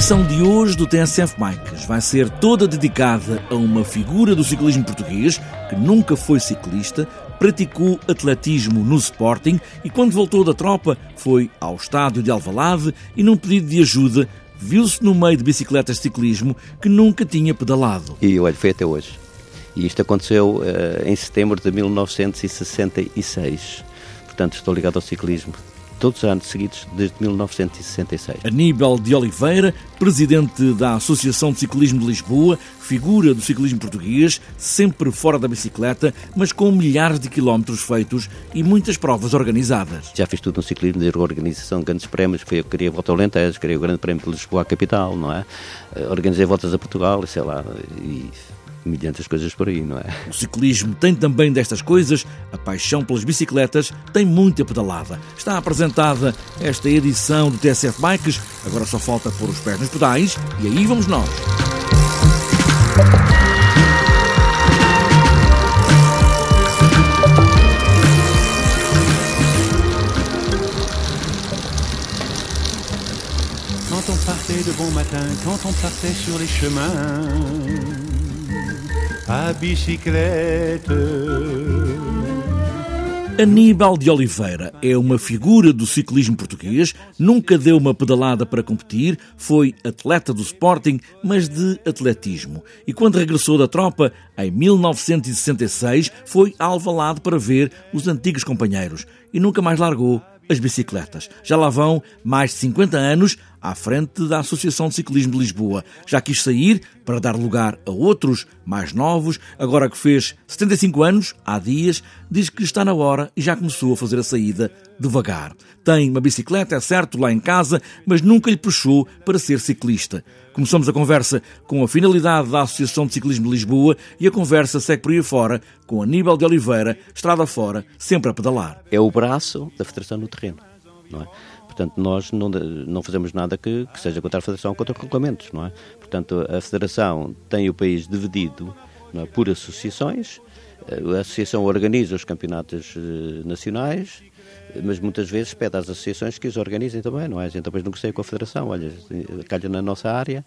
Edição de hoje do TSF Bikes vai ser toda dedicada a uma figura do ciclismo português que nunca foi ciclista, praticou atletismo no Sporting e quando voltou da tropa foi ao estádio de Alvalade e num pedido de ajuda viu-se no meio de bicicletas de ciclismo que nunca tinha pedalado. E olha, foi até hoje. E isto aconteceu uh, em setembro de 1966. Portanto, estou ligado ao ciclismo todos os anos seguidos desde 1966. Aníbal de Oliveira, presidente da Associação de Ciclismo de Lisboa, figura do ciclismo português, sempre fora da bicicleta, mas com milhares de quilómetros feitos e muitas provas organizadas. Já fiz tudo no ciclismo, desde a organização de grandes prémios, foi eu que queria a Volta ao Alentejo, queria o Grande Prémio de Lisboa à capital, não é? Eh, organizei voltas a Portugal, sei lá, e milhares coisas por aí, não é? O ciclismo tem também destas coisas, a paixão pelas bicicletas tem muita pedalada. Está apresentada esta edição do TSF Bikes, agora só falta pôr os pés nos pedais e aí vamos nós. Quand on partait de bon matin, quand on partait sur les chemins a bicicleta. Aníbal de Oliveira é uma figura do ciclismo português, nunca deu uma pedalada para competir, foi atleta do Sporting, mas de atletismo. E quando regressou da tropa, em 1966, foi alvalado para ver os antigos companheiros e nunca mais largou as bicicletas. Já lá vão mais de 50 anos à frente da Associação de Ciclismo de Lisboa. Já quis sair para dar lugar a outros mais novos. Agora que fez 75 anos, há dias, diz que está na hora e já começou a fazer a saída devagar. Tem uma bicicleta, é certo, lá em casa, mas nunca lhe puxou para ser ciclista. Começamos a conversa com a finalidade da Associação de Ciclismo de Lisboa e a conversa segue por aí fora com Aníbal de Oliveira, estrada fora, sempre a pedalar. É o braço da Federação no terreno, não é? Portanto, nós não, não fazemos nada que, que, seja contra a Federação, contra regulamentos, não é? Portanto, a Federação tem o país dividido é? por associações, a Associação organiza os campeonatos eh, nacionais, mas muitas vezes pede às associações que os organizem também, não é? A gente depois negocia com a Federação, olha, calha na nossa área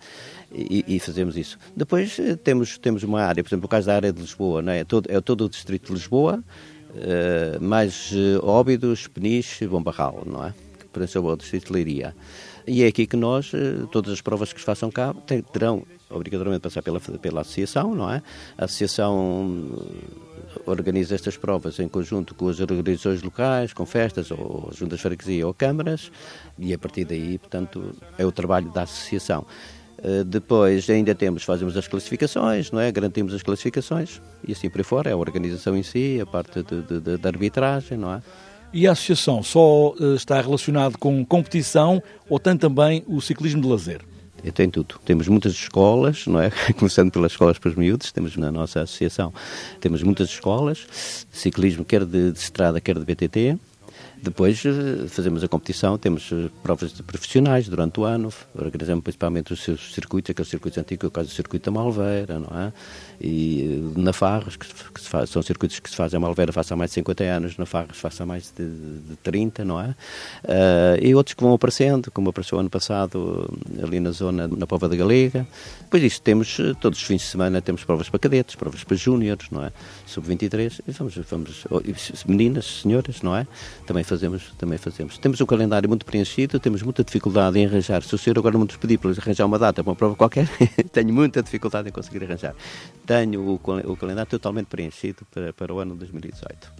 e, e, fazemos isso. Depois eh, temos, temos uma área, por exemplo, o caso da área de Lisboa, não é? É todo, é todo o distrito de Lisboa, mais Óbidos, Peniche Bombarral, não é? Ao distrito de Leiria. E é aqui que nós, uh, todas as provas que se façam cá, terão obrigatoriamente passar pela, pela associação, não é? A associação organiza estas provas em conjunto com as organizações locais, com festas, ou juntas de freguesia ou câmaras, e a partir daí, portanto, é o trabalho da associação. Eh, depois ainda temos, fazemos as classificações, não é? Garantimos as classificações e assim por fora, é a organização em si, a parte da arbitragem, não é? E a associação só eh, está relacionada com competição ou tem também o ciclismo de lazer? tem tudo. Temos muitas escolas, não é? Começando pelas escolas para os miúdos, temos na nossa associação, temos muitas escolas, ciclismo quer de, de estrada, quer de BTT, depois eh, fazemos a competição, temos eh, provas de profissionais durante o ano, organizamos principalmente os seus circuitos, aqueles circuitos antigos, o caso do circuito da Malveira, não é? E eh, na Farras, que, que faz, são circuitos que se fazem a Malveira faz há mais de 50 anos, na Farras faz há mais de, de 30, não é? Uh, e outros que vão aparecendo, como apareceu ano passado ali na zona, na Pova da Galega. Depois disto temos, todos os fins de semana, temos provas para cadetes, provas para júniores, não é? Sub-23, e vamos, vamos, meninas, senhoras, não é? Também fazemos, também fazemos. Temos um calendário muito preenchido, temos muita dificuldade em arranjar. Se o senhor agora me pedir para arranjar uma data para uma prova qualquer, tenho muita dificuldade em conseguir arranjar. Tenho o, o calendário totalmente preenchido para, para o ano 2018.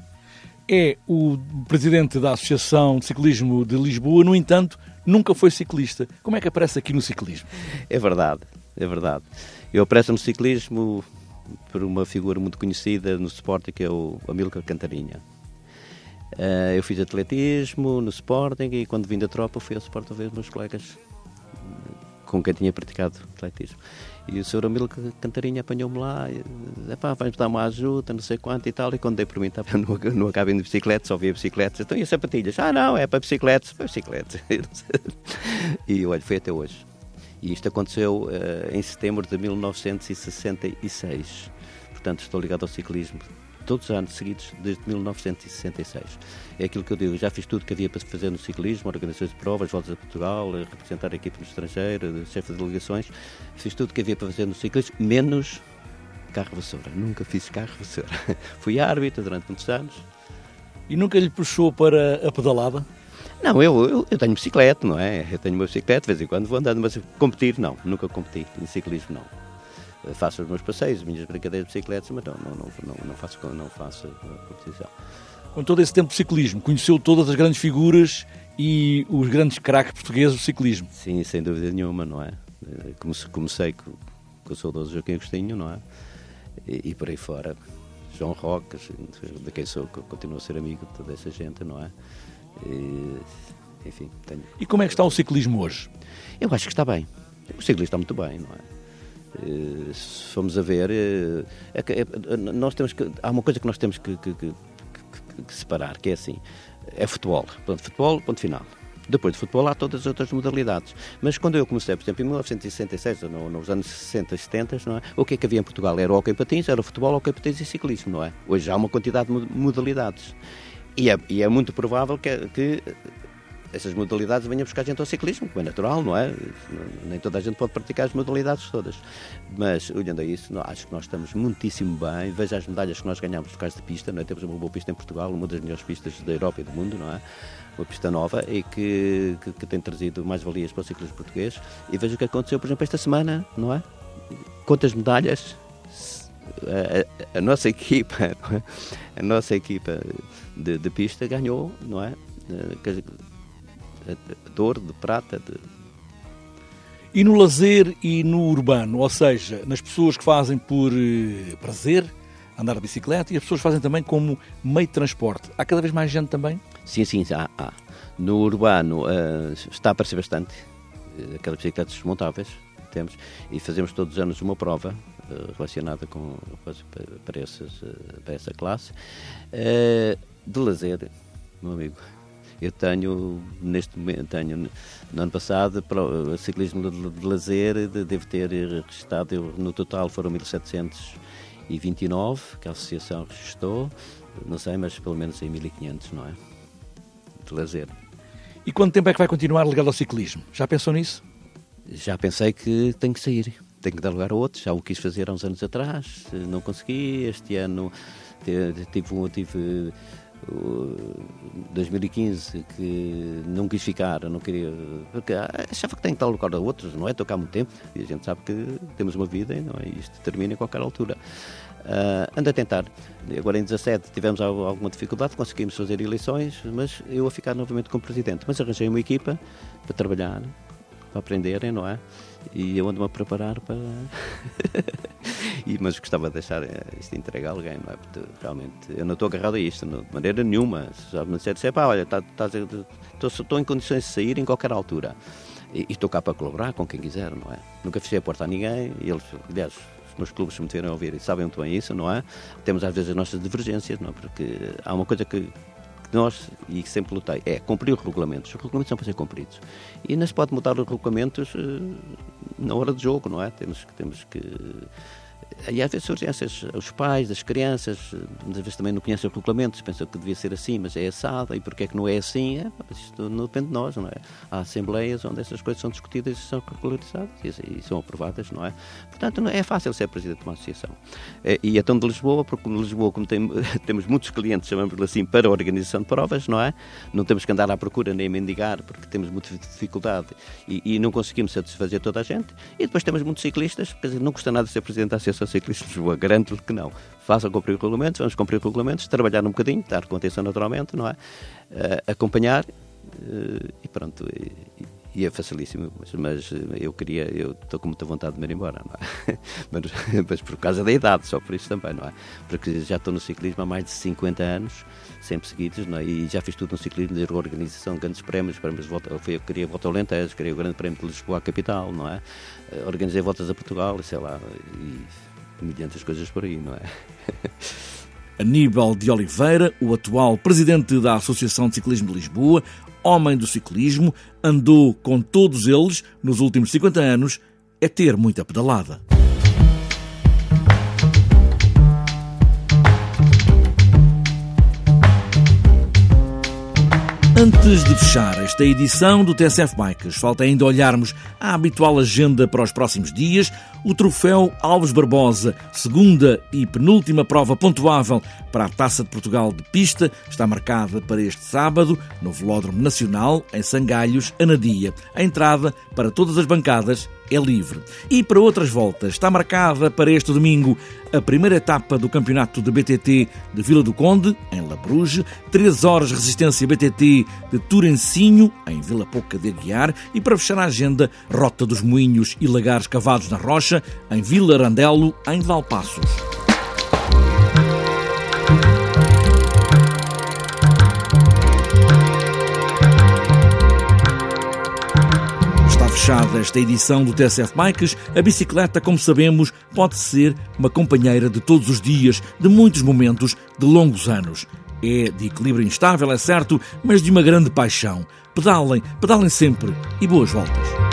É o presidente da Associação de Ciclismo de Lisboa, no entanto, nunca foi ciclista. Como é que aparece aqui no ciclismo? É verdade, é verdade. Eu apareço no ciclismo por uma figura muito conhecida no esporte que é o Amílcar Cantarinha. Uh, eu fiz atletismo no Sporting e quando vim da tropa fui ao Sporting ver meus colegas com quem tinha praticado atletismo. E o Sr. Amílcar Cantarinha apanhou-me lá, e, epá, vais-me dar uma ajuda, não sei quanto e tal. E quando dei por mim, estava no, no cabine de bicicleta, só via bicicletas. Então, e as sapatilhas? Ah, não, é para bicicletas, para bicicletas. e olha, foi até hoje. E isto aconteceu uh, em setembro de 1966. Portanto, estou ligado ao ciclismo todos os anos seguidos, desde 1966. É aquilo que eu digo, já fiz tudo que havia para fazer no ciclismo, organizações de provas, voltas a Portugal, representar a equipe no estrangeiro, chefe de delegações, fiz tudo que havia para fazer no ciclismo, menos carro vassoura. Nunca fiz carro vassoura. Fui árbitro durante muitos anos. E nunca lhe puxou para a pedalada? Não, eu, eu, eu, tenho bicicleta, não é? Eu tenho uma bicicleta, de vez em quando vou andando, mas competir não, nunca competi em ciclismo não. Faço os meus passeios, as minhas brincadeiras de bicicletas, mas não, não, não, não, faço, não faço competição. Com todo esse tempo de ciclismo, conheceu todas as grandes figuras e os grandes craques portugueses do ciclismo? Sim, sem dúvida nenhuma, não é? Comecei com, com o saudoso Joaquim Agostinho, não é? E, e por aí fora, João Roca, de quem sou, continuo a ser amigo de toda essa gente, não é? E, enfim, tenho... E como é que está o ciclismo hoje? Eu acho que está bem. O ciclismo está muito bem, não é? Se formos a ver, é, é, nós temos que, há uma coisa que nós temos que, que, que, que separar, que é assim, é futebol. Ponto futebol, ponto final. Depois de futebol há todas as outras modalidades. Mas quando eu comecei, por exemplo, em 1966, ou nos anos 60 e 70, não é? o que é que havia em Portugal? Era o hockey patins, era o futebol, hockey patins e ciclismo, não é? Hoje há uma quantidade de modalidades. E é, e é muito provável que, que essas modalidades venham buscar gente ao ciclismo, como é natural, não é? Nem toda a gente pode praticar as modalidades todas. Mas, olhando a isso, acho que nós estamos muitíssimo bem. Veja as medalhas que nós ganhamos por causa de pista, não é? Temos uma boa pista em Portugal, uma das melhores pistas da Europa e do mundo, não é? Uma pista nova e que, que, que tem trazido mais valias para o ciclismo português. E veja o que aconteceu, por exemplo, esta semana, não é? Quantas medalhas a, a, a, nossa equipa, é? a nossa equipa de, de, pista ganhou, não é? De ouro, de prata. De... E no lazer e no urbano, ou seja, nas pessoas que fazem por eh, prazer, andar de bicicleta, e as pessoas fazem também como meio de transporte. Há cada vez mais gente também? Sim, sim, há. há. No urbano uh, está a aparecer bastante, uh, aquelas bicicletas desmontáveis temos, e fazemos todos os anos uma prova uh, relacionada com, para, essas, para essa classe. de lazer, meu amigo, eu tenho, neste momento, tenho, no ano passado, para o ciclismo de, de lazer, devo ter registrado, no total foram 1729 que a associação registrou, não sei, mas pelo menos em 1500, não é? De lazer. E quanto tempo é que vai continuar ligado ao ciclismo? Já pensou nisso? Já pensei que tenho que sair, tenho que dar lugar a outros. Já o quis fazer há uns anos atrás, não consegui. Este ano tive, um, tive 2015 que não quis ficar, não queria, porque achava que tem dar lugar a outros, não é? Tocar muito tempo e a gente sabe que temos uma vida e não é? Isto termina em qualquer altura. Uh, ando a tentar. Agora em 17 tivemos alguma dificuldade, conseguimos fazer eleições, mas eu a ficar novamente como presidente. Mas arranjei uma equipa para trabalhar, para aprenderem, não é? E eu ando-me a preparar para. e, mas gostava de deixar eh, isto entregue a alguém, não é? Porque realmente eu não estou agarrado a isto, não, de maneira nenhuma. Já me disser, pá, olha, tá, estou em condições de sair em qualquer altura. E, e estou cá para colaborar com quem quiser, não é? Nunca fechei a porta a ninguém e eles, aliás, os meus clubes, se me tiverem a ouvir, sabem muito bem isso, não é? Temos às vezes as nossas divergências, não é? Porque há uma coisa que nós, e sempre lutei, é cumprir os regulamentos. Os regulamentos são para ser cumpridos. E não se pode mudar os regulamentos uh, na hora do jogo, não é? Temos. Temos que e às vezes surgem essas, os pais, as crianças, às vezes também não conhecem os regulamentos, pensam que devia ser assim, mas é assado, e porque é que não é assim? É, isto não depende de nós, não é? Há assembleias onde essas coisas são discutidas e são regularizadas e, e são aprovadas, não é? Portanto, não é fácil ser presidente de uma associação. É, e é tão de Lisboa, porque de Lisboa, como tem, temos muitos clientes, chamamos-lhe assim, para a organização de provas, não é? Não temos que andar à procura nem mendigar, porque temos muita dificuldade e, e não conseguimos satisfazer toda a gente. E depois temos muitos ciclistas, quer dizer, não custa nada ser presidente da Associação Ciclistas de Lisboa, garanto-lhe que não. Façam cumprir regulamentos, vamos cumprir regulamentos, trabalhar um bocadinho, dar contenção naturalmente, não é? Uh, acompanhar uh, e pronto. E, e é facilíssimo, mas, mas, eu queria, eu estou com muita vontade de me ir embora, não é? mas, mas, por causa da idade, só por isso também, não é? Porque já estou no ciclismo há mais de 50 anos, sempre seguidos, não é? E já fiz tudo no ciclismo, desde a organização de grandes prémios, prémios de volta, eu queria volta ao Lentejo, queria o Grande Prémio de Lisboa à capital, não é? Eh, organizei voltas a Portugal, sei lá, e mediante as coisas por aí, não é? Aníbal de Oliveira, o atual presidente da Associação de Ciclismo de Lisboa, homem do ciclismo, andou com todos eles nos últimos 50 anos, é ter muita pedalada. Antes de fechar esta edição do TSF Bikes, falta ainda olharmos a habitual agenda para os próximos dias, o troféu Alves Barbosa, segunda e penúltima prova pontuável para a Taça de Portugal de pista, está marcada para este sábado no Velódromo Nacional, em Sangalhos, Anadia. A entrada para todas as bancadas é livre. E para outras voltas, está marcada para este domingo a primeira etapa do campeonato de BTT de Vila do Conde, em La Bruges, 3 horas resistência BTT de Turencinho, em Vila Pouca de Aguiar, e para fechar a agenda, Rota dos Moinhos e Lagares Cavados na Rocha, em Vila Randelo, em Valpassos. fechada esta edição do TSF Bikes, a bicicleta, como sabemos, pode ser uma companheira de todos os dias, de muitos momentos, de longos anos. É de equilíbrio instável, é certo, mas de uma grande paixão. Pedalem, pedalem sempre e boas voltas.